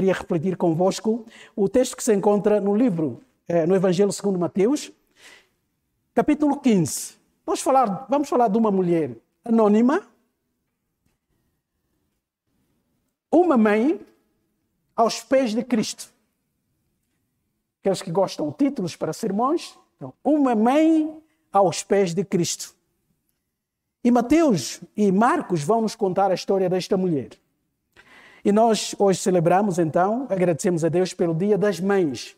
queria refletir convosco o texto que se encontra no livro, eh, no Evangelho segundo Mateus, capítulo 15. Vamos falar, vamos falar de uma mulher anônima, uma mãe aos pés de Cristo. Aqueles que gostam de títulos para sermões, então, uma mãe aos pés de Cristo. E Mateus e Marcos vão nos contar a história desta mulher. E nós hoje celebramos então, agradecemos a Deus pelo Dia das Mães.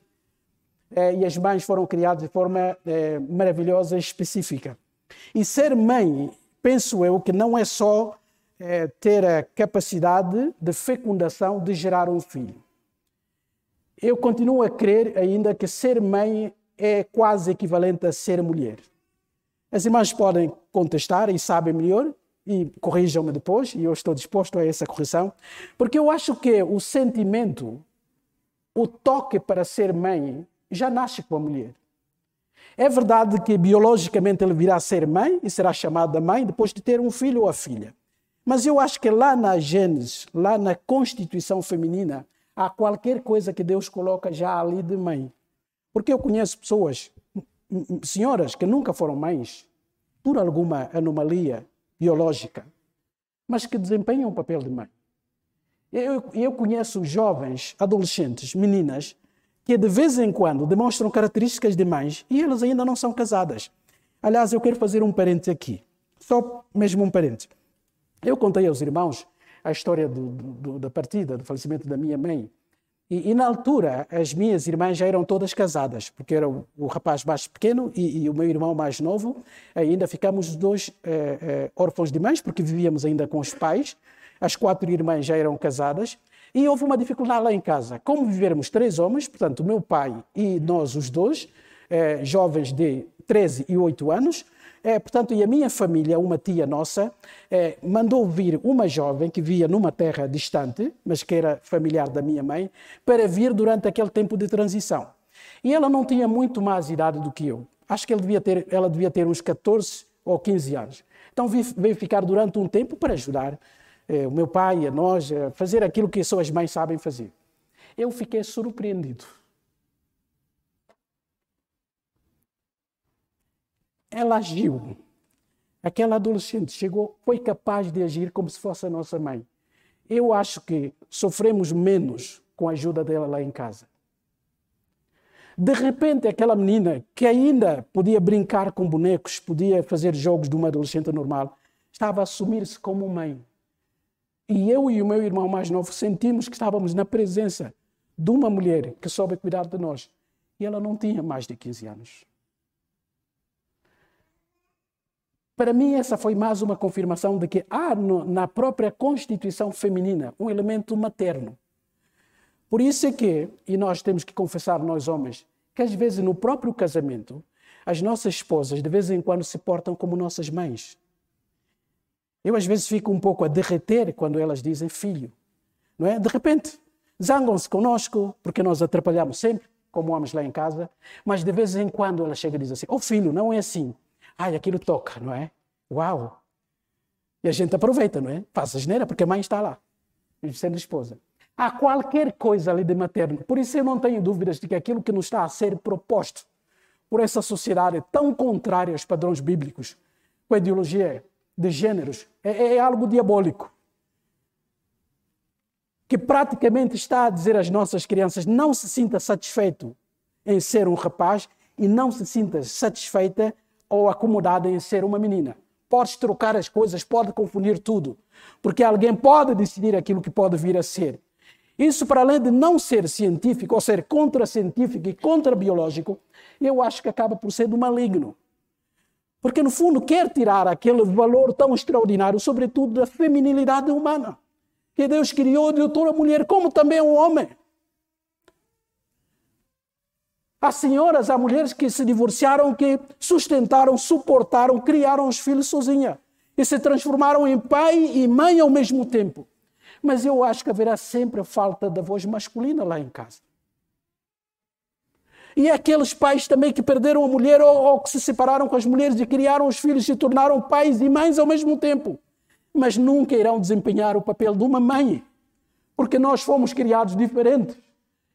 É, e as mães foram criadas de forma é, maravilhosa e específica. E ser mãe, penso eu, que não é só é, ter a capacidade de fecundação de gerar um filho. Eu continuo a crer ainda que ser mãe é quase equivalente a ser mulher. As irmãs podem contestar e sabem melhor, e corrijam-me depois, e eu estou disposto a essa correção, porque eu acho que o sentimento, o toque para ser mãe, já nasce com a mulher. É verdade que biologicamente ele virá a ser mãe e será chamada mãe depois de ter um filho ou a filha. Mas eu acho que lá na Gênesis, lá na constituição feminina, há qualquer coisa que Deus coloca já ali de mãe. Porque eu conheço pessoas, senhoras que nunca foram mães, por alguma anomalia biológica, mas que desempenham o papel de mãe. Eu, eu conheço jovens, adolescentes, meninas, que de vez em quando demonstram características de mães e elas ainda não são casadas. Aliás, eu quero fazer um parente aqui, só mesmo um parente. Eu contei aos irmãos a história do, do, da partida, do falecimento da minha mãe. E, e, na altura, as minhas irmãs já eram todas casadas, porque era o, o rapaz mais pequeno e, e, o meu irmão mais novo. Ainda ficamos os dois eh, eh, órfãos de mães, porque vivíamos ainda com os pais. As quatro irmãs já eram casadas. E houve uma dificuldade lá em casa. Como vivermos três homens, portanto, o meu pai e nós os dois, eh, jovens de 13 e 8 anos, é, portanto, e a minha família, uma tia nossa, é, mandou vir uma jovem que via numa terra distante, mas que era familiar da minha mãe, para vir durante aquele tempo de transição. E ela não tinha muito mais idade do que eu. Acho que devia ter, ela devia ter uns 14 ou 15 anos. Então veio ficar durante um tempo para ajudar é, o meu pai, a nós, a fazer aquilo que só as mães sabem fazer. Eu fiquei surpreendido ela agiu. Aquela adolescente chegou, foi capaz de agir como se fosse a nossa mãe. Eu acho que sofremos menos com a ajuda dela lá em casa. De repente, aquela menina que ainda podia brincar com bonecos, podia fazer jogos de uma adolescente normal, estava a assumir-se como mãe. E eu e o meu irmão mais novo sentimos que estávamos na presença de uma mulher que soube cuidar de nós. E ela não tinha mais de 15 anos. Para mim, essa foi mais uma confirmação de que há no, na própria constituição feminina um elemento materno. Por isso é que, e nós temos que confessar, nós homens, que às vezes no próprio casamento, as nossas esposas de vez em quando se portam como nossas mães. Eu às vezes fico um pouco a derreter quando elas dizem filho. Não é? De repente, zangam-se conosco porque nós atrapalhamos sempre, como homens lá em casa, mas de vez em quando ela chega e diz assim: Oh filho, não é assim. Ai, aquilo toca, não é? Uau! E a gente aproveita, não é? Faz a geneira, porque a mãe está lá, sendo esposa. Há qualquer coisa ali de materno. Por isso eu não tenho dúvidas de que aquilo que nos está a ser proposto por essa sociedade tão contrária aos padrões bíblicos, com a ideologia de gêneros, é, é algo diabólico. Que praticamente está a dizer às nossas crianças: não se sinta satisfeito em ser um rapaz e não se sinta satisfeita ou acomodada em ser uma menina. Podes trocar as coisas, pode confundir tudo, porque alguém pode decidir aquilo que pode vir a ser. Isso, para além de não ser científico, ou ser contra-científico e contra-biológico, eu acho que acaba por ser do maligno. Porque, no fundo, quer tirar aquele valor tão extraordinário, sobretudo da feminilidade humana, que Deus criou de toda mulher, como também um homem. Há senhoras, há mulheres que se divorciaram, que sustentaram, suportaram, criaram os filhos sozinha e se transformaram em pai e mãe ao mesmo tempo. Mas eu acho que haverá sempre falta da voz masculina lá em casa. E aqueles pais também que perderam a mulher ou, ou que se separaram com as mulheres e criaram os filhos, se tornaram pais e mães ao mesmo tempo. Mas nunca irão desempenhar o papel de uma mãe Porque nós fomos criados diferentes,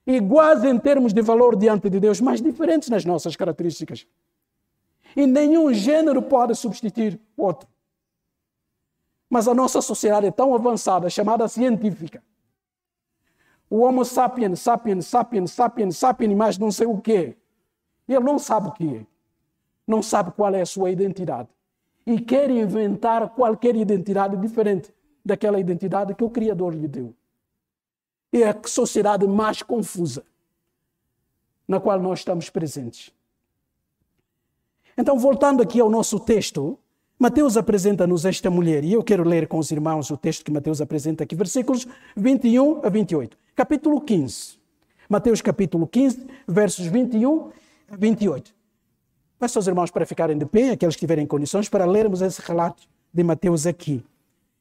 iguais em termos de valor diante de Deus, mas diferentes nas nossas características. E nenhum gênero pode substituir outro. Mas a nossa sociedade é tão avançada, chamada científica. O Homo sapiens, sapiens, sapiens, sapiens, sapiens, mas não sei o quê. Ele não sabe o que é. Não sabe qual é a sua identidade. E quer inventar qualquer identidade diferente daquela identidade que o Criador lhe deu. É a sociedade mais confusa na qual nós estamos presentes. Então, voltando aqui ao nosso texto, Mateus apresenta-nos esta mulher, e eu quero ler com os irmãos o texto que Mateus apresenta aqui, versículos 21 a 28. Capítulo 15. Mateus capítulo 15, versos 21 a 28. Peço aos irmãos para ficarem de pé, aqueles que tiverem condições, para lermos esse relato de Mateus aqui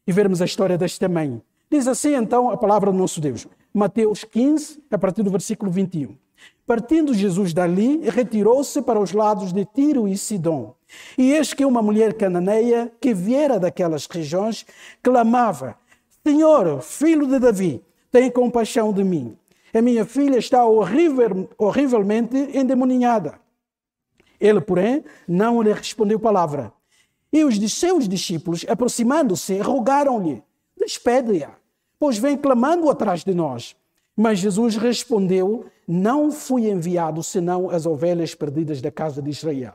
e vermos a história desta mãe. Diz assim então a palavra do nosso Deus. Mateus 15, a partir do versículo 21. Partindo Jesus dali, retirou-se para os lados de Tiro e Sidom. E eis que uma mulher cananeia, que viera daquelas regiões, clamava: Senhor, filho de Davi, tem compaixão de mim. A minha filha está horrível, horrivelmente endemoninhada. Ele, porém, não lhe respondeu palavra. E os de seus discípulos, aproximando-se, rogaram-lhe: Despede-a, pois vem clamando atrás de nós. Mas Jesus respondeu: Não fui enviado senão as ovelhas perdidas da casa de Israel.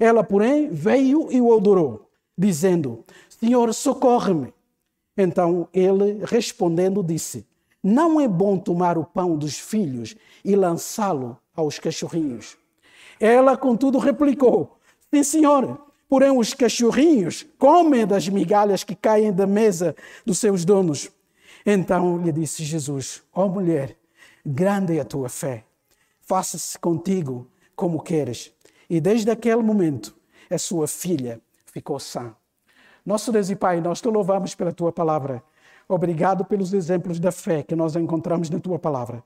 Ela, porém, veio e o adorou, dizendo: Senhor, socorre-me. Então ele, respondendo, disse: Não é bom tomar o pão dos filhos e lançá-lo aos cachorrinhos. Ela, contudo, replicou: Sim, senhor. Porém, os cachorrinhos comem das migalhas que caem da mesa dos seus donos. Então lhe disse Jesus: Ó oh, mulher, grande é a tua fé, faça-se contigo como queres. E desde aquele momento, a sua filha ficou sã. Nosso Deus e Pai, nós te louvamos pela tua palavra. Obrigado pelos exemplos da fé que nós encontramos na tua palavra.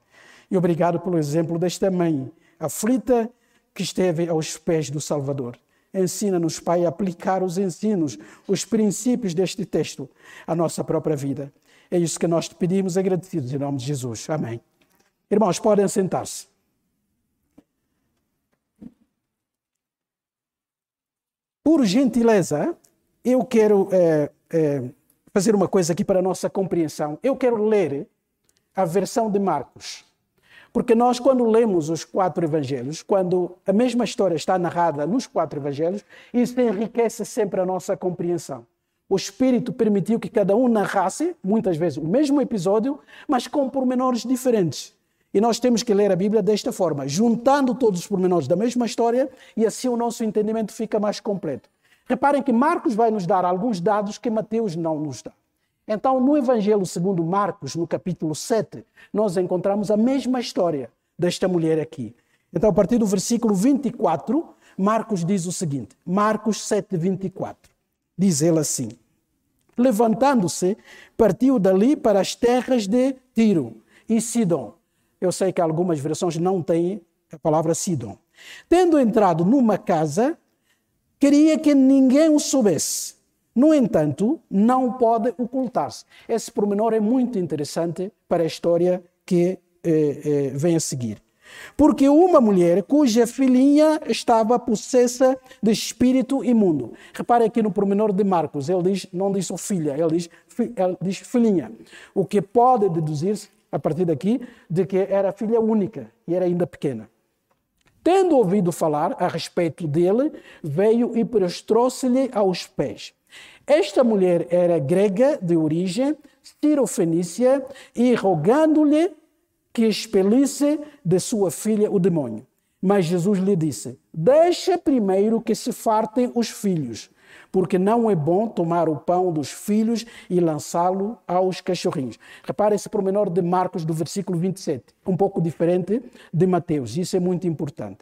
E obrigado pelo exemplo desta mãe aflita que esteve aos pés do Salvador. Ensina-nos, Pai, a aplicar os ensinos, os princípios deste texto à nossa própria vida. É isso que nós te pedimos, agradecidos em nome de Jesus. Amém. Irmãos, podem sentar-se. Por gentileza, eu quero é, é, fazer uma coisa aqui para a nossa compreensão. Eu quero ler a versão de Marcos. Porque nós, quando lemos os quatro evangelhos, quando a mesma história está narrada nos quatro evangelhos, isso enriquece sempre a nossa compreensão. O Espírito permitiu que cada um narrasse, muitas vezes, o mesmo episódio, mas com pormenores diferentes. E nós temos que ler a Bíblia desta forma, juntando todos os pormenores da mesma história, e assim o nosso entendimento fica mais completo. Reparem que Marcos vai nos dar alguns dados que Mateus não nos dá. Então, no Evangelho segundo Marcos, no capítulo 7, nós encontramos a mesma história desta mulher aqui. Então, a partir do versículo 24, Marcos diz o seguinte: Marcos 7, 24. Diz ele assim: Levantando-se, partiu dali para as terras de Tiro e Sidom. Eu sei que algumas versões não têm a palavra Sidom. Tendo entrado numa casa, queria que ninguém o soubesse no entanto, não pode ocultar-se. Esse pormenor é muito interessante para a história que eh, eh, vem a seguir. Porque uma mulher cuja filhinha estava possessa de espírito imundo. Repare aqui no pormenor de Marcos, ele diz, não diz filha, ele diz, ele diz filhinha. O que pode deduzir-se, a partir daqui, de que era filha única e era ainda pequena. Tendo ouvido falar a respeito dele, veio e prostrou-se-lhe aos pés. Esta mulher era grega de origem, cirofenícia, e rogando-lhe que expelisse de sua filha o demônio. Mas Jesus lhe disse: Deixa primeiro que se fartem os filhos, porque não é bom tomar o pão dos filhos e lançá-lo aos cachorrinhos. Repare esse pormenor de Marcos, do versículo 27, um pouco diferente de Mateus, isso é muito importante.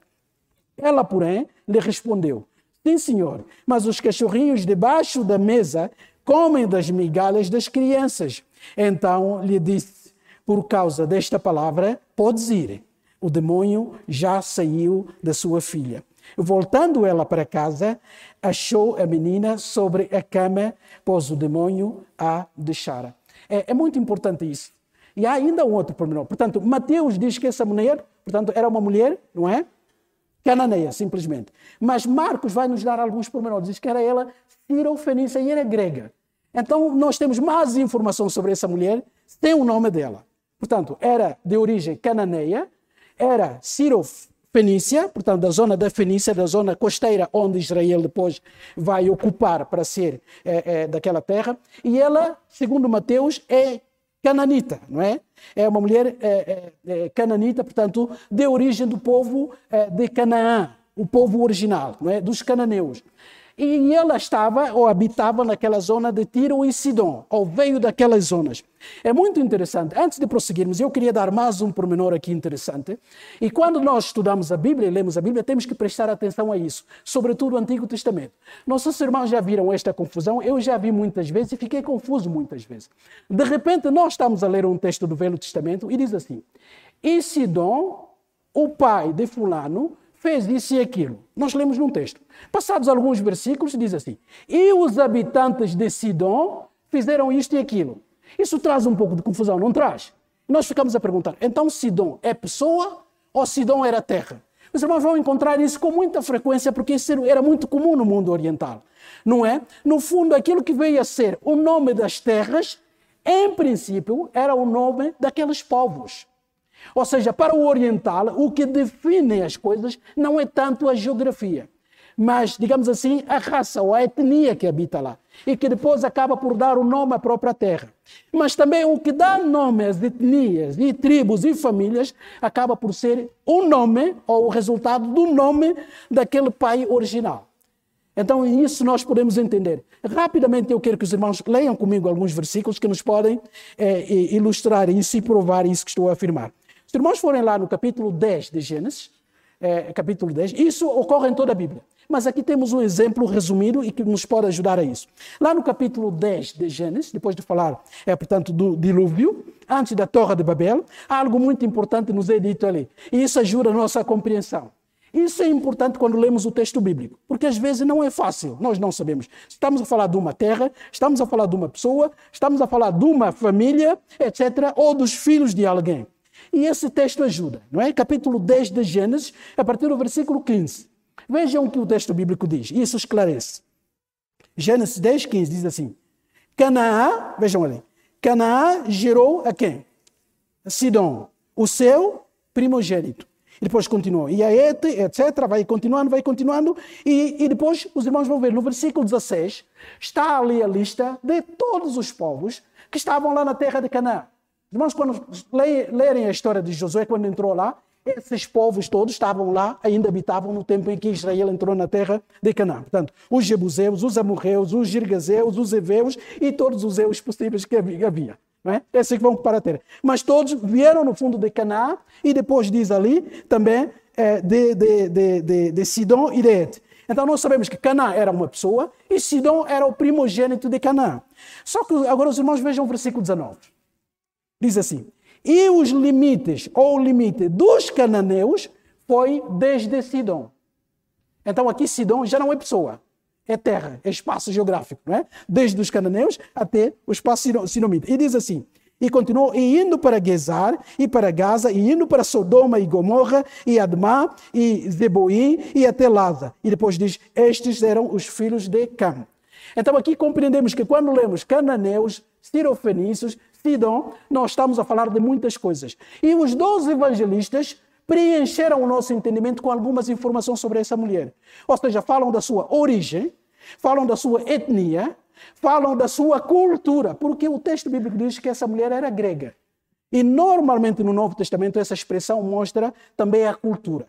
Ela, porém, lhe respondeu: Sim, senhor, mas os cachorrinhos debaixo da mesa comem das migalhas das crianças. Então lhe disse: Por causa desta palavra, podes ir. O demônio já saiu da sua filha. Voltando ela para casa, achou a menina sobre a cama, pois o demônio a deixara. É, é muito importante isso. E há ainda um outro pormenor. Portanto, Mateus diz que essa mulher, portanto, era uma mulher, não é? Cananeia, simplesmente. Mas Marcos vai nos dar alguns pormenores. Diz que era ela Cirofenícia e era grega. Então, nós temos mais informação sobre essa mulher, tem o nome dela. Portanto, era de origem cananeia, era Cirofenícia, portanto, da zona da Fenícia, da zona costeira onde Israel depois vai ocupar para ser é, é, daquela terra. E ela, segundo Mateus, é cananita, não é? É uma mulher é, é, é, cananita, portanto, de origem do povo é, de Canaã, o povo original, não é? Dos cananeus. E ela estava ou habitava naquela zona de Tiro e Sidom, ou veio daquelas zonas. É muito interessante. Antes de prosseguirmos, eu queria dar mais um pormenor aqui interessante. E quando nós estudamos a Bíblia e lemos a Bíblia, temos que prestar atenção a isso, sobretudo o Antigo Testamento. Nossos irmãos já viram esta confusão, eu já vi muitas vezes e fiquei confuso muitas vezes. De repente, nós estamos a ler um texto do Velho Testamento e diz assim: E Sidom, o pai de Fulano, fez isso e aquilo. Nós lemos num texto. Passados alguns versículos, diz assim: E os habitantes de Sidom fizeram isto e aquilo. Isso traz um pouco de confusão, não traz? Nós ficamos a perguntar: então Sidom é pessoa ou Sidom era terra? Os irmãos vão encontrar isso com muita frequência, porque isso era muito comum no mundo oriental. Não é? No fundo, aquilo que veio a ser o nome das terras, em princípio, era o nome daqueles povos. Ou seja, para o oriental, o que define as coisas não é tanto a geografia, mas, digamos assim, a raça ou a etnia que habita lá. E que depois acaba por dar o nome à própria terra. Mas também o que dá nome às etnias e tribos e famílias acaba por ser o nome ou o resultado do nome daquele pai original. Então, isso nós podemos entender. Rapidamente, eu quero que os irmãos leiam comigo alguns versículos que nos podem é, ilustrar isso e provar isso que estou a afirmar. Se irmãos forem lá no capítulo 10 de Gênesis, é, capítulo 10, isso ocorre em toda a Bíblia. Mas aqui temos um exemplo resumido e que nos pode ajudar a isso. Lá no capítulo 10 de Gênesis, depois de falar, é, portanto, do dilúvio, antes da Torre de Babel, algo muito importante nos é dito ali. E isso ajuda a nossa compreensão. Isso é importante quando lemos o texto bíblico, porque às vezes não é fácil, nós não sabemos. Estamos a falar de uma terra, estamos a falar de uma pessoa, estamos a falar de uma família, etc., ou dos filhos de alguém. E esse texto ajuda, não é? Capítulo 10 de Gênesis, a partir do versículo 15. Vejam o que o texto bíblico diz, isso esclarece. Gênesis 10, 15 diz assim: Canaã, vejam ali, Canaã gerou a quem? A o seu primogênito. E depois continuou. E a Et, etc. Vai continuando, vai continuando. E, e depois os irmãos vão ver no versículo 16, está ali a lista de todos os povos que estavam lá na terra de Canaã. Irmãos, quando lerem a história de Josué, quando entrou lá, esses povos todos estavam lá, ainda habitavam no tempo em que Israel entrou na terra de Canaã. Portanto, os jebuseus, os amorreus, os girgazeus, os heveus e todos os eus possíveis que havia. Não é? Esses que vão para a terra. Mas todos vieram no fundo de Canaã e depois diz ali também é, de, de, de, de, de Sidom e de Et. Então nós sabemos que Canaã era uma pessoa e Sidom era o primogênito de Canaã. Só que agora os irmãos vejam o versículo 19. Diz assim: E os limites, ou o limite dos cananeus, foi desde Sidom. Então aqui Sidom já não é pessoa, é terra, é espaço geográfico, não é? Desde os cananeus até o espaço sinomita. E diz assim: e continuou e indo para Gezar e para Gaza e indo para Sodoma e Gomorra e Admá e Zeboim e até Laza. E depois diz: estes eram os filhos de Cam. Então aqui compreendemos que quando lemos cananeus, sirofenícios, Sidom, nós estamos a falar de muitas coisas. E os dois evangelistas preencheram o nosso entendimento com algumas informações sobre essa mulher. Ou seja, falam da sua origem, falam da sua etnia, falam da sua cultura, porque o texto bíblico diz que essa mulher era grega. E normalmente no Novo Testamento essa expressão mostra também a cultura.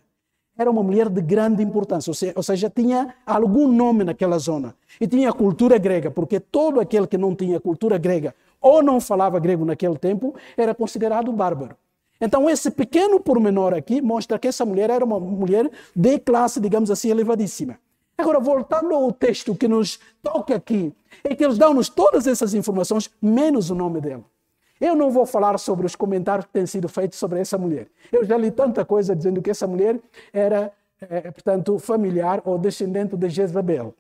Era uma mulher de grande importância, ou seja, tinha algum nome naquela zona. E tinha cultura grega, porque todo aquele que não tinha cultura grega ou não falava grego naquele tempo, era considerado bárbaro. Então, esse pequeno pormenor aqui mostra que essa mulher era uma mulher de classe, digamos assim, elevadíssima. Agora, voltando ao texto que nos toca aqui, é que eles dão-nos todas essas informações, menos o nome dela. Eu não vou falar sobre os comentários que têm sido feitos sobre essa mulher. Eu já li tanta coisa dizendo que essa mulher era, é, portanto, familiar ou descendente de Jezabel.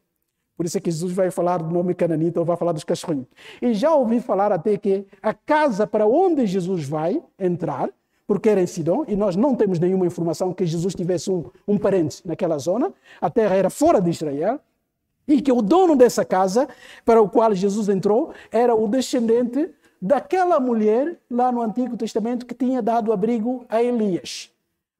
Por isso é que Jesus vai falar do nome cananita ou vai falar dos cachorrinhos. E já ouvi falar até que a casa para onde Jesus vai entrar, porque era em Sidom, e nós não temos nenhuma informação que Jesus tivesse um, um parente naquela zona, a terra era fora de Israel, e que o dono dessa casa para o qual Jesus entrou era o descendente daquela mulher lá no Antigo Testamento que tinha dado abrigo a Elias,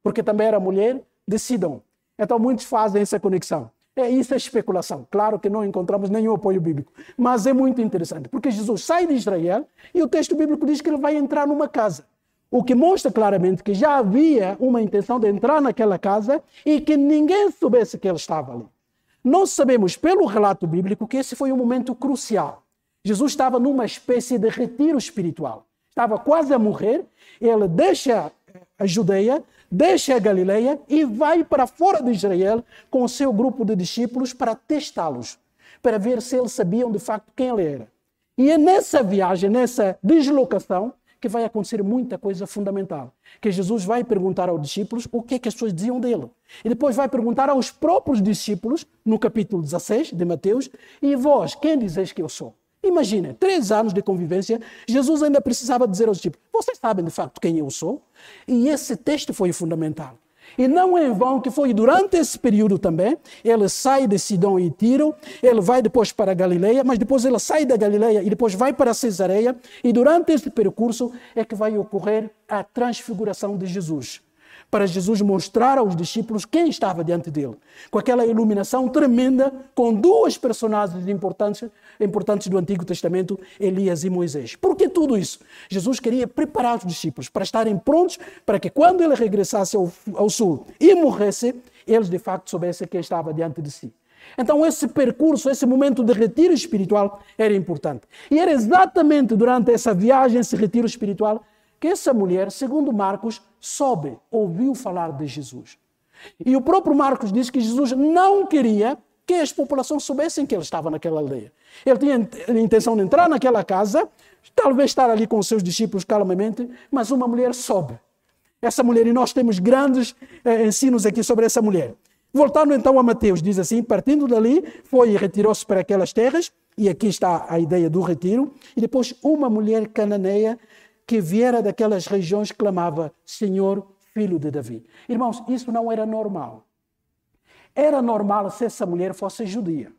porque também era mulher de Sidom. Então muitos fazem essa conexão. É, isso é especulação. Claro que não encontramos nenhum apoio bíblico. Mas é muito interessante, porque Jesus sai de Israel e o texto bíblico diz que ele vai entrar numa casa. O que mostra claramente que já havia uma intenção de entrar naquela casa e que ninguém soubesse que ele estava ali. Nós sabemos pelo relato bíblico que esse foi um momento crucial. Jesus estava numa espécie de retiro espiritual. Estava quase a morrer. Ele deixa a Judeia, deixa a Galileia e vai para fora de Israel com o seu grupo de discípulos para testá-los, para ver se eles sabiam de facto quem ele era. E é nessa viagem, nessa deslocação, que vai acontecer muita coisa fundamental. Que Jesus vai perguntar aos discípulos o que é que as pessoas diziam dele. E depois vai perguntar aos próprios discípulos, no capítulo 16 de Mateus, e vós, quem dizeis que eu sou? Imagina, três anos de convivência, Jesus ainda precisava dizer aos discípulos: Vocês sabem de facto quem eu sou? E esse texto foi fundamental. E não é em vão que foi durante esse período também, ele sai de Sidom e Tiro, ele vai depois para a Galileia, mas depois ele sai da Galileia e depois vai para Cesareia, e durante esse percurso é que vai ocorrer a transfiguração de Jesus para Jesus mostrar aos discípulos quem estava diante dele. Com aquela iluminação tremenda, com duas personagens importantes, importantes do Antigo Testamento, Elias e Moisés. Por que tudo isso? Jesus queria preparar os discípulos para estarem prontos para que quando ele regressasse ao, ao sul e morresse, eles de facto soubessem quem estava diante de si. Então, esse percurso, esse momento de retiro espiritual era importante. E era exatamente durante essa viagem, esse retiro espiritual, que essa mulher, segundo Marcos, soube, ouviu falar de Jesus. E o próprio Marcos diz que Jesus não queria que as populações soubessem que ele estava naquela aldeia. Ele tinha a intenção de entrar naquela casa, talvez estar ali com os seus discípulos calmamente, mas uma mulher soube. Essa mulher, e nós temos grandes eh, ensinos aqui sobre essa mulher. Voltando então a Mateus, diz assim: partindo dali, foi e retirou-se para aquelas terras, e aqui está a ideia do retiro, e depois uma mulher cananeia que viera daquelas regiões clamava: Senhor, filho de Davi. Irmãos, isso não era normal. Era normal se essa mulher fosse judia.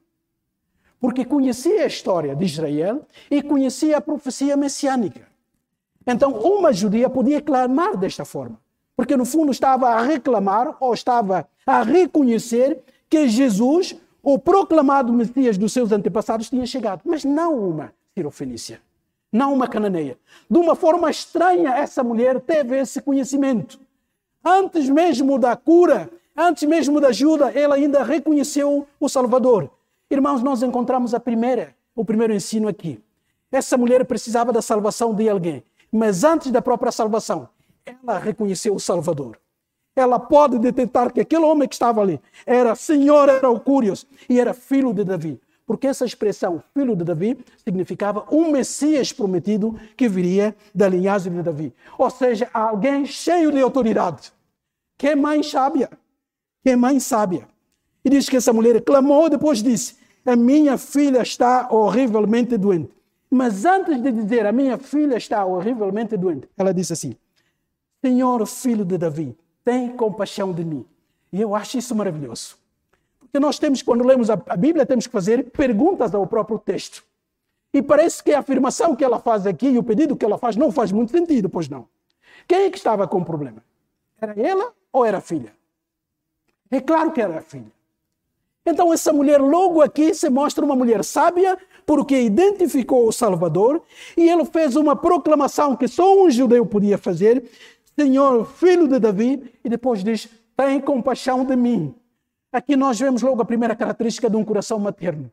Porque conhecia a história de Israel e conhecia a profecia messiânica. Então, uma judia podia clamar desta forma. Porque, no fundo, estava a reclamar ou estava a reconhecer que Jesus, o proclamado Messias dos seus antepassados, tinha chegado. Mas não uma cirofenícia não uma cananeia. De uma forma estranha, essa mulher teve esse conhecimento. Antes mesmo da cura, antes mesmo da ajuda, ela ainda reconheceu o Salvador. Irmãos, nós encontramos a primeira, o primeiro ensino aqui. Essa mulher precisava da salvação de alguém, mas antes da própria salvação, ela reconheceu o Salvador. Ela pode detectar que aquele homem que estava ali era Senhor, era o Curios e era filho de Davi porque essa expressão filho de Davi significava um Messias prometido que viria da linhagem de Davi. Ou seja, alguém cheio de autoridade. Que mãe sábia. Que mãe sábia. E diz que essa mulher clamou, depois disse: A minha filha está horrivelmente doente. Mas antes de dizer a minha filha está horrivelmente doente, ela disse assim: Senhor, filho de Davi, tem compaixão de mim. E eu acho isso maravilhoso. Porque nós temos, quando lemos a Bíblia, temos que fazer perguntas ao próprio texto. E parece que a afirmação que ela faz aqui e o pedido que ela faz não faz muito sentido, pois não. Quem é que estava com o problema? Era ela ou era a filha? É claro que era a filha. Então, essa mulher, logo aqui, se mostra uma mulher sábia, porque identificou o Salvador e ele fez uma proclamação que só um judeu podia fazer: Senhor, filho de Davi, e depois diz: Tem compaixão de mim. Aqui nós vemos logo a primeira característica de um coração materno.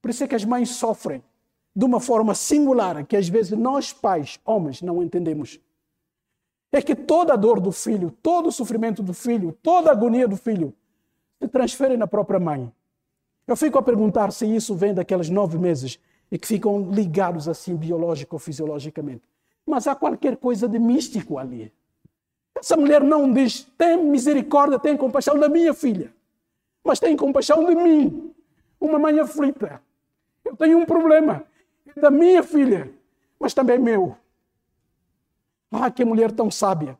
Por isso é que as mães sofrem de uma forma singular, que às vezes nós, pais, homens, não entendemos. É que toda a dor do filho, todo o sofrimento do filho, toda a agonia do filho se transfere na própria mãe. Eu fico a perguntar se isso vem daqueles nove meses e que ficam ligados assim biológico ou fisiologicamente. Mas há qualquer coisa de místico ali. Essa mulher não diz: tem misericórdia, tem compaixão da minha filha, mas tem compaixão de mim. uma mãe aflita. Eu tenho um problema. É da minha filha, mas também meu. Ah, que mulher tão sábia,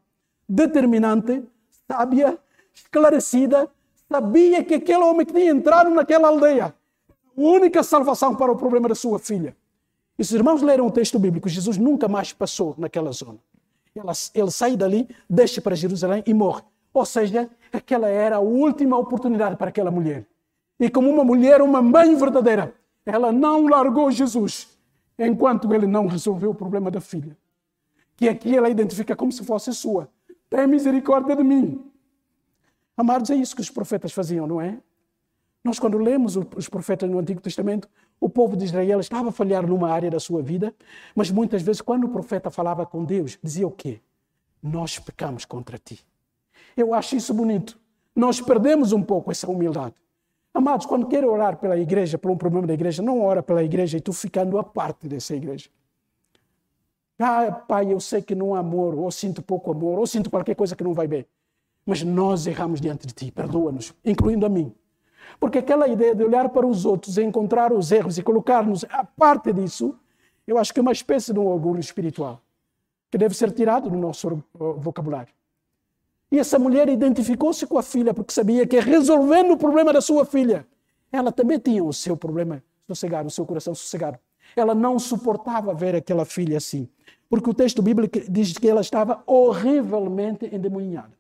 determinante, sábia, esclarecida, sabia que aquele homem que tinha entrado naquela aldeia, a única salvação para o problema da sua filha. E os irmãos leram o texto bíblico, Jesus nunca mais passou naquela zona. Ele sai dali, deixa para Jerusalém e morre. Ou seja, aquela era a última oportunidade para aquela mulher. E como uma mulher, uma mãe verdadeira, ela não largou Jesus enquanto ele não resolveu o problema da filha. Que aqui ela identifica como se fosse sua. Tem misericórdia de mim. Amados, é isso que os profetas faziam, não é? Nós, quando lemos os profetas no Antigo Testamento, o povo de Israel estava a falhar numa área da sua vida, mas muitas vezes, quando o profeta falava com Deus, dizia o quê? Nós pecamos contra ti. Eu acho isso bonito. Nós perdemos um pouco essa humildade. Amados, quando quer orar pela igreja, por um problema da igreja, não ora pela igreja e tu ficando a parte dessa igreja. Ah, pai, eu sei que não há amor, ou sinto pouco amor, ou sinto qualquer coisa que não vai bem. Mas nós erramos diante de ti, perdoa-nos, incluindo a mim. Porque aquela ideia de olhar para os outros, encontrar os erros e colocar-nos a parte disso, eu acho que é uma espécie de um orgulho espiritual que deve ser tirado do nosso vocabulário. E essa mulher identificou-se com a filha porque sabia que resolvendo o problema da sua filha, ela também tinha o seu problema sossegado, o seu coração sossegado. Ela não suportava ver aquela filha assim, porque o texto bíblico diz que ela estava horrivelmente endemoniada.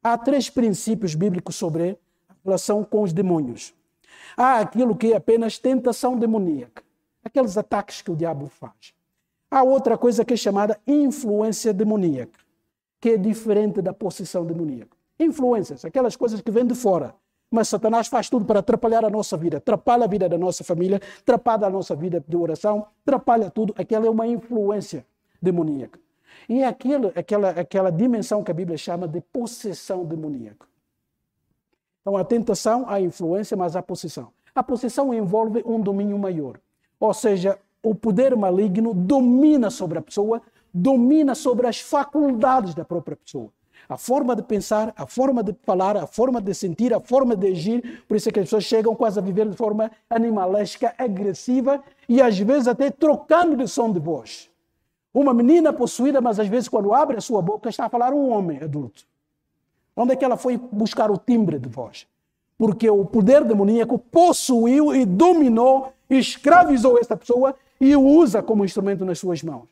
Há três princípios bíblicos sobre relação com os demônios. Há aquilo que é apenas tentação demoníaca, aqueles ataques que o diabo faz. Há outra coisa que é chamada influência demoníaca, que é diferente da possessão demoníaca. Influências, aquelas coisas que vêm de fora. Mas Satanás faz tudo para atrapalhar a nossa vida, atrapalha a vida da nossa família, atrapalha a nossa vida de oração, atrapalha tudo. Aquela é uma influência demoníaca. E é aquilo, aquela, aquela dimensão que a Bíblia chama de possessão demoníaca. Então, a tentação, a influência, mas a possessão. A possessão envolve um domínio maior. Ou seja, o poder maligno domina sobre a pessoa, domina sobre as faculdades da própria pessoa. A forma de pensar, a forma de falar, a forma de sentir, a forma de agir. Por isso é que as pessoas chegam quase a viver de forma animalesca, agressiva e às vezes até trocando de som de voz. Uma menina possuída, mas às vezes quando abre a sua boca está a falar um homem adulto. Onde é que ela foi buscar o timbre de voz? Porque o poder demoníaco possuiu e dominou, escravizou essa pessoa e o usa como instrumento nas suas mãos.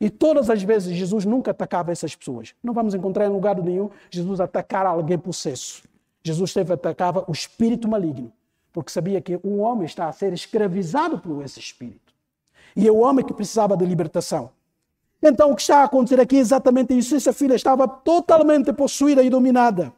E todas as vezes Jesus nunca atacava essas pessoas. Não vamos encontrar em lugar nenhum Jesus atacar alguém possesso. Jesus sempre atacava o espírito maligno, porque sabia que um homem está a ser escravizado por esse espírito. E é o homem que precisava de libertação. Então, o que está a acontecer aqui é exatamente isso. Essa filha estava totalmente possuída e dominada.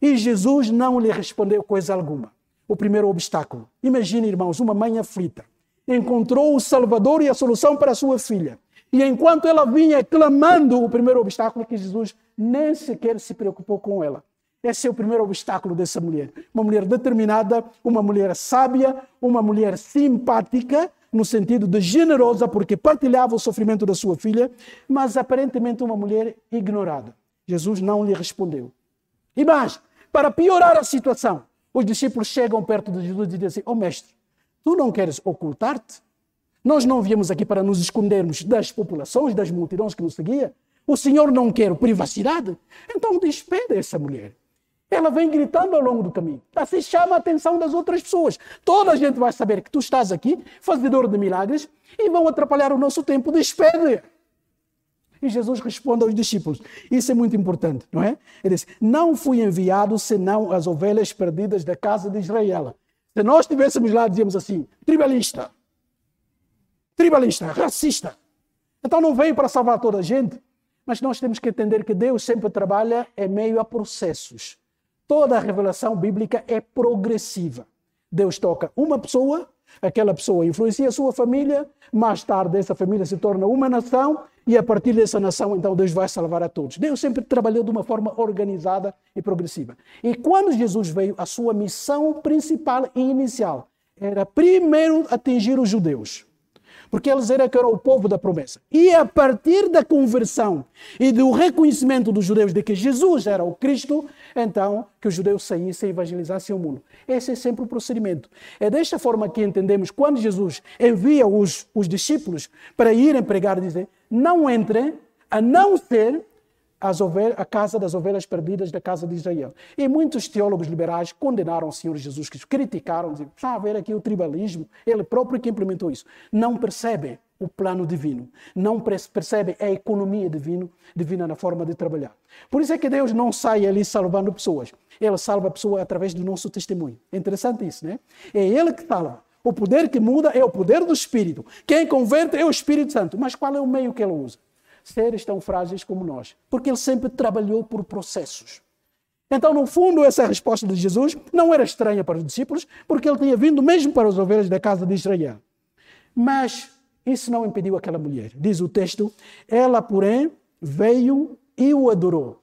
E Jesus não lhe respondeu coisa alguma. O primeiro obstáculo. Imagine, irmãos, uma mãe aflita. Encontrou o Salvador e a solução para a sua filha. E enquanto ela vinha clamando, o primeiro obstáculo é que Jesus nem sequer se preocupou com ela. Esse é o primeiro obstáculo dessa mulher. Uma mulher determinada, uma mulher sábia, uma mulher simpática, no sentido de generosa, porque partilhava o sofrimento da sua filha, mas aparentemente uma mulher ignorada. Jesus não lhe respondeu. E mais, para piorar a situação, os discípulos chegam perto de Jesus e dizem assim: Ó oh, mestre, tu não queres ocultar-te? Nós não viemos aqui para nos escondermos das populações, das multidões que nos seguiam. O Senhor não quer privacidade? Então despede essa mulher. Ela vem gritando ao longo do caminho. Assim chama a atenção das outras pessoas. Toda a gente vai saber que tu estás aqui, fazedor de milagres, e vão atrapalhar o nosso tempo. Despede. E Jesus responde aos discípulos. Isso é muito importante, não é? Ele diz: Não fui enviado senão as ovelhas perdidas da casa de Israel. Se nós estivéssemos lá, dizíamos assim: tribalista, tribalista, racista. Então não veio para salvar toda a gente. Mas nós temos que entender que Deus sempre trabalha em meio a processos. Toda a revelação bíblica é progressiva. Deus toca uma pessoa, aquela pessoa influencia a sua família, mais tarde essa família se torna uma nação e a partir dessa nação então Deus vai salvar a todos. Deus sempre trabalhou de uma forma organizada e progressiva. E quando Jesus veio, a sua missão principal e inicial era primeiro atingir os judeus. Porque eles eram, que era o povo da promessa. E a partir da conversão e do reconhecimento dos judeus de que Jesus era o Cristo, então que os judeus saíssem e evangelizassem o mundo. Esse é sempre o procedimento. É desta forma que entendemos quando Jesus envia os, os discípulos para irem pregar, dizer: não entrem a não ser ovelhas, a casa das ovelhas perdidas da casa de Israel. E muitos teólogos liberais condenaram o Senhor Jesus Cristo, criticaram, diziam, está a ver aqui o tribalismo, ele próprio que implementou isso. Não percebem o plano divino, não percebem a economia divino, divina na forma de trabalhar. Por isso é que Deus não sai ali salvando pessoas, ele salva a pessoa através do nosso testemunho. Interessante isso, né? É ele que salva. O poder que muda é o poder do Espírito. Quem converte é o Espírito Santo. Mas qual é o meio que ele usa? Seres tão frágeis como nós, porque ele sempre trabalhou por processos. Então, no fundo, essa resposta de Jesus não era estranha para os discípulos, porque ele tinha vindo mesmo para as ovelhas da casa de Israel. Mas isso não impediu aquela mulher. Diz o texto: ela, porém, veio e o adorou.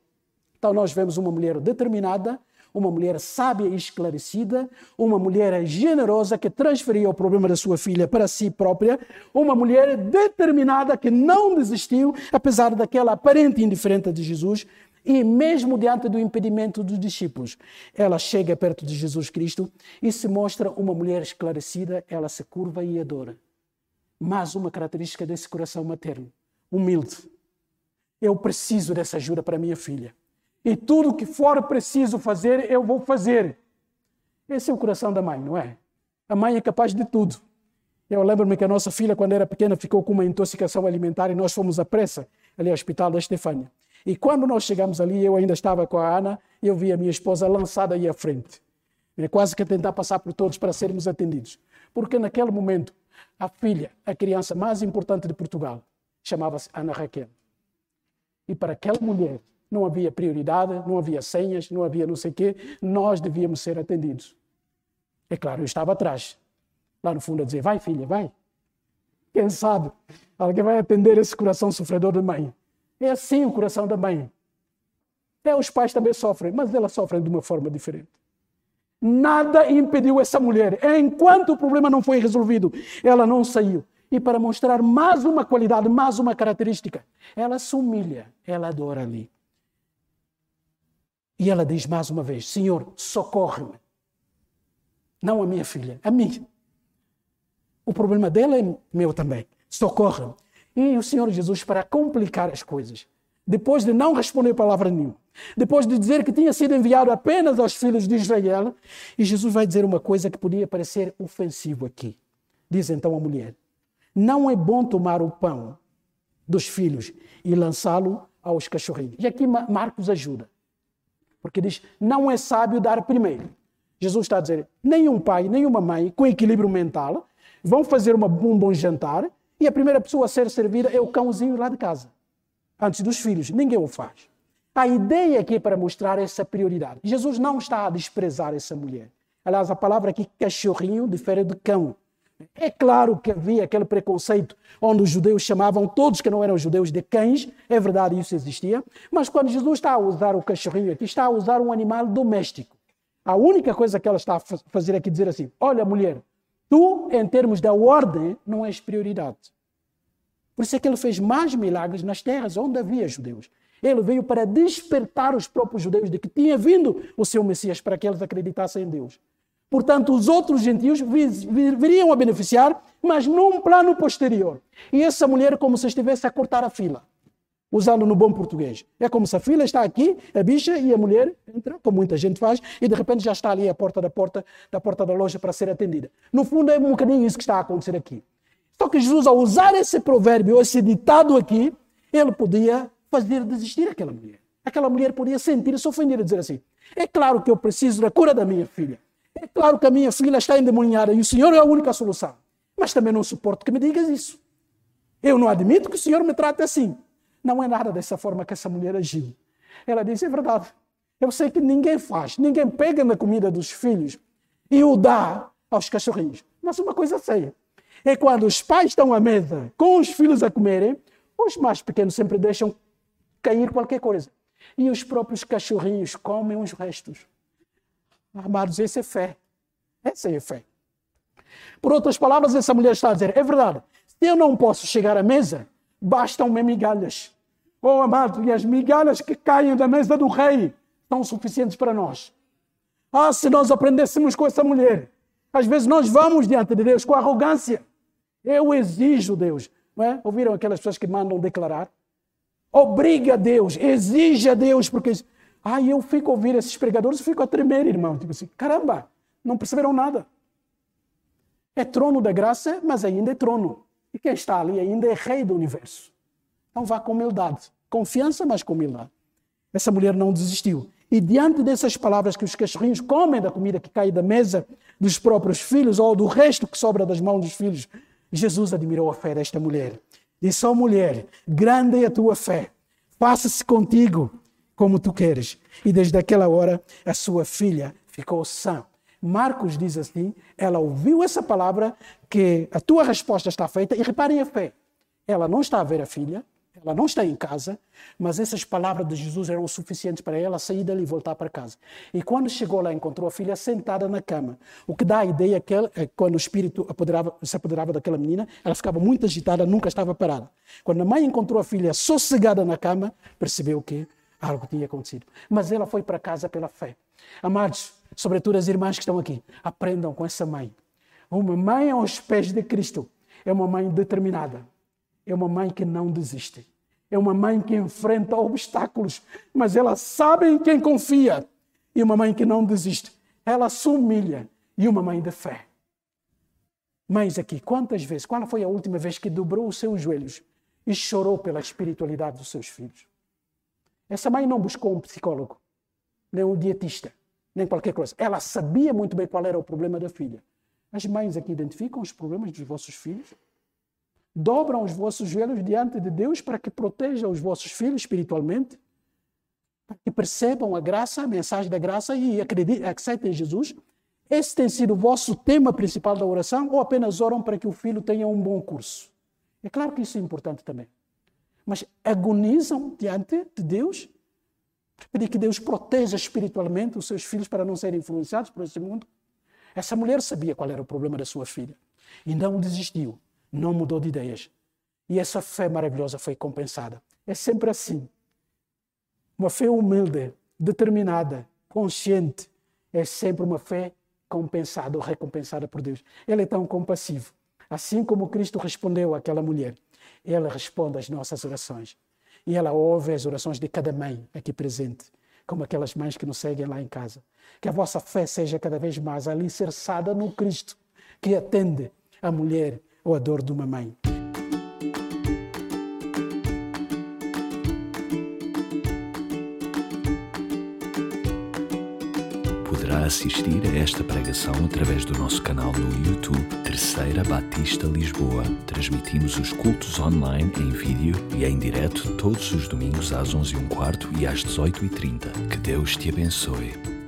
Então, nós vemos uma mulher determinada, uma mulher sábia e esclarecida, uma mulher generosa que transferia o problema da sua filha para si própria, uma mulher determinada que não desistiu, apesar daquela aparente indiferença de Jesus, e mesmo diante do impedimento dos discípulos, ela chega perto de Jesus Cristo e se mostra uma mulher esclarecida, ela se curva e adora. Mais uma característica desse coração materno, humilde. Eu preciso dessa ajuda para minha filha. E tudo que for preciso fazer, eu vou fazer. Esse é o coração da mãe, não é? A mãe é capaz de tudo. Eu lembro-me que a nossa filha, quando era pequena, ficou com uma intoxicação alimentar e nós fomos à pressa ali ao hospital da Estefânia. E quando nós chegamos ali, eu ainda estava com a Ana eu vi a minha esposa lançada aí à frente. É quase que a tentar passar por todos para sermos atendidos. Porque naquele momento, a filha, a criança mais importante de Portugal, chamava-se Ana Raquel. E para aquela mulher, não havia prioridade, não havia senhas, não havia não sei o quê, nós devíamos ser atendidos. É claro, eu estava atrás, lá no fundo a dizer, vai filha, vai. Quem sabe alguém vai atender esse coração sofredor da mãe. É assim o coração da mãe. É, os pais também sofrem, mas elas sofrem de uma forma diferente. Nada impediu essa mulher. Enquanto o problema não foi resolvido, ela não saiu. E para mostrar mais uma qualidade, mais uma característica, ela se humilha, ela adora ali. E ela diz mais uma vez: Senhor, socorre-me. Não a minha filha, a mim. O problema dela é meu também. Socorre-me. E o Senhor Jesus, para complicar as coisas, depois de não responder palavra nenhuma, depois de dizer que tinha sido enviado apenas aos filhos de Israel, e Jesus vai dizer uma coisa que podia parecer ofensivo aqui. Diz então a mulher: Não é bom tomar o pão dos filhos e lançá-lo aos cachorrinhos. E aqui Marcos ajuda. Porque diz: não é sábio dar primeiro. Jesus está a dizer: nenhum pai, nenhuma mãe com equilíbrio mental vão fazer uma, um bom jantar e a primeira pessoa a ser servida é o cãozinho lá de casa, antes dos filhos. Ninguém o faz. A ideia aqui é para mostrar essa prioridade. Jesus não está a desprezar essa mulher. Aliás, a palavra aqui, cachorrinho, difere de cão. É claro que havia aquele preconceito onde os judeus chamavam todos que não eram judeus de cães, é verdade, isso existia, mas quando Jesus está a usar o cachorrinho aqui, está a usar um animal doméstico. A única coisa que ela está a fazer aqui é dizer assim: olha, mulher, tu, em termos da ordem, não és prioridade. Por isso é que ele fez mais milagres nas terras onde havia judeus. Ele veio para despertar os próprios judeus de que tinha vindo o seu Messias para que eles acreditassem em Deus. Portanto, os outros gentios viriam a beneficiar, mas num plano posterior. E essa mulher, como se estivesse a cortar a fila, usando no bom português. É como se a fila está aqui, a bicha e a mulher entra, como muita gente faz, e de repente já está ali a porta da porta da porta da loja para ser atendida. No fundo, é um bocadinho isso que está a acontecer aqui. Só que Jesus, ao usar esse provérbio, esse ditado aqui, ele podia fazer desistir aquela mulher. Aquela mulher podia sentir-se ofendida e dizer assim: é claro que eu preciso da cura da minha filha. É claro que a minha filha está endemoniada e o Senhor é a única solução. Mas também não suporto que me digas isso. Eu não admito que o Senhor me trate assim. Não é nada dessa forma que essa mulher agiu. Ela disse: é verdade. Eu sei que ninguém faz, ninguém pega na comida dos filhos e o dá aos cachorrinhos. Mas uma coisa sei: é quando os pais estão à mesa com os filhos a comerem, os mais pequenos sempre deixam cair qualquer coisa. E os próprios cachorrinhos comem os restos. Amados, esse é fé. Essa é fé. Por outras palavras, essa mulher está a dizer: é verdade, eu não posso chegar à mesa, bastam-me migalhas. Oh, amado, e as migalhas que caem da mesa do rei são suficientes para nós. Ah, se nós aprendêssemos com essa mulher. Às vezes nós vamos diante de Deus com arrogância. Eu exijo Deus. Não é? Ouviram aquelas pessoas que mandam declarar? Obriga Deus, exige a Deus, porque. Ah, eu fico a ouvir esses pregadores e fico a tremer, irmão. Tipo assim, caramba, não perceberam nada. É trono da graça, mas ainda é trono. E quem está ali ainda é rei do universo. Então vá com humildade. Confiança, mas com humildade. Essa mulher não desistiu. E diante dessas palavras que os cachorrinhos comem da comida que cai da mesa dos próprios filhos ou do resto que sobra das mãos dos filhos, Jesus admirou a fé desta mulher. Disse, oh, mulher, grande é a tua fé. Faça-se contigo como tu queres. E desde aquela hora a sua filha ficou sã. Marcos diz assim: ela ouviu essa palavra, que a tua resposta está feita, e reparem a fé. Ela não está a ver a filha, ela não está em casa, mas essas palavras de Jesus eram suficientes para ela sair dali e voltar para casa. E quando chegou lá, encontrou a filha sentada na cama. O que dá a ideia que ela, é quando o espírito apoderava, se apoderava daquela menina, ela ficava muito agitada, nunca estava parada. Quando a mãe encontrou a filha sossegada na cama, percebeu que algo tinha acontecido. Mas ela foi para casa pela fé. Amados, sobretudo as irmãs que estão aqui, aprendam com essa mãe. Uma mãe aos pés de Cristo é uma mãe determinada é uma mãe que não desiste. É uma mãe que enfrenta obstáculos, mas ela sabe em quem confia. E uma mãe que não desiste. Ela se humilha. E uma mãe de fé. Mães aqui, quantas vezes, qual foi a última vez que dobrou os seus joelhos e chorou pela espiritualidade dos seus filhos? Essa mãe não buscou um psicólogo, nem um dietista, nem qualquer coisa. Ela sabia muito bem qual era o problema da filha. As mães aqui identificam os problemas dos vossos filhos? dobram os vossos joelhos diante de Deus para que proteja os vossos filhos espiritualmente, para que percebam a graça, a mensagem da graça e acreditem, aceitem Jesus. Esse tem sido o vosso tema principal da oração ou apenas oram para que o filho tenha um bom curso? É claro que isso é importante também. Mas agonizam diante de Deus pedir que Deus proteja espiritualmente os seus filhos para não serem influenciados por esse mundo. Essa mulher sabia qual era o problema da sua filha e não desistiu não mudou de ideias. E essa fé maravilhosa foi compensada. É sempre assim. Uma fé humilde, determinada, consciente, é sempre uma fé compensada ou recompensada por Deus. Ele é tão compassivo. Assim como Cristo respondeu àquela mulher, ele responde às nossas orações. E ela ouve as orações de cada mãe aqui presente, como aquelas mães que nos seguem lá em casa. Que a vossa fé seja cada vez mais alicerçada no Cristo, que atende a mulher ou a dor de uma mãe. Assistir a esta pregação através do nosso canal no YouTube Terceira Batista Lisboa. Transmitimos os cultos online em vídeo e em direto todos os domingos às 11h15 e às 18h30. Que Deus te abençoe.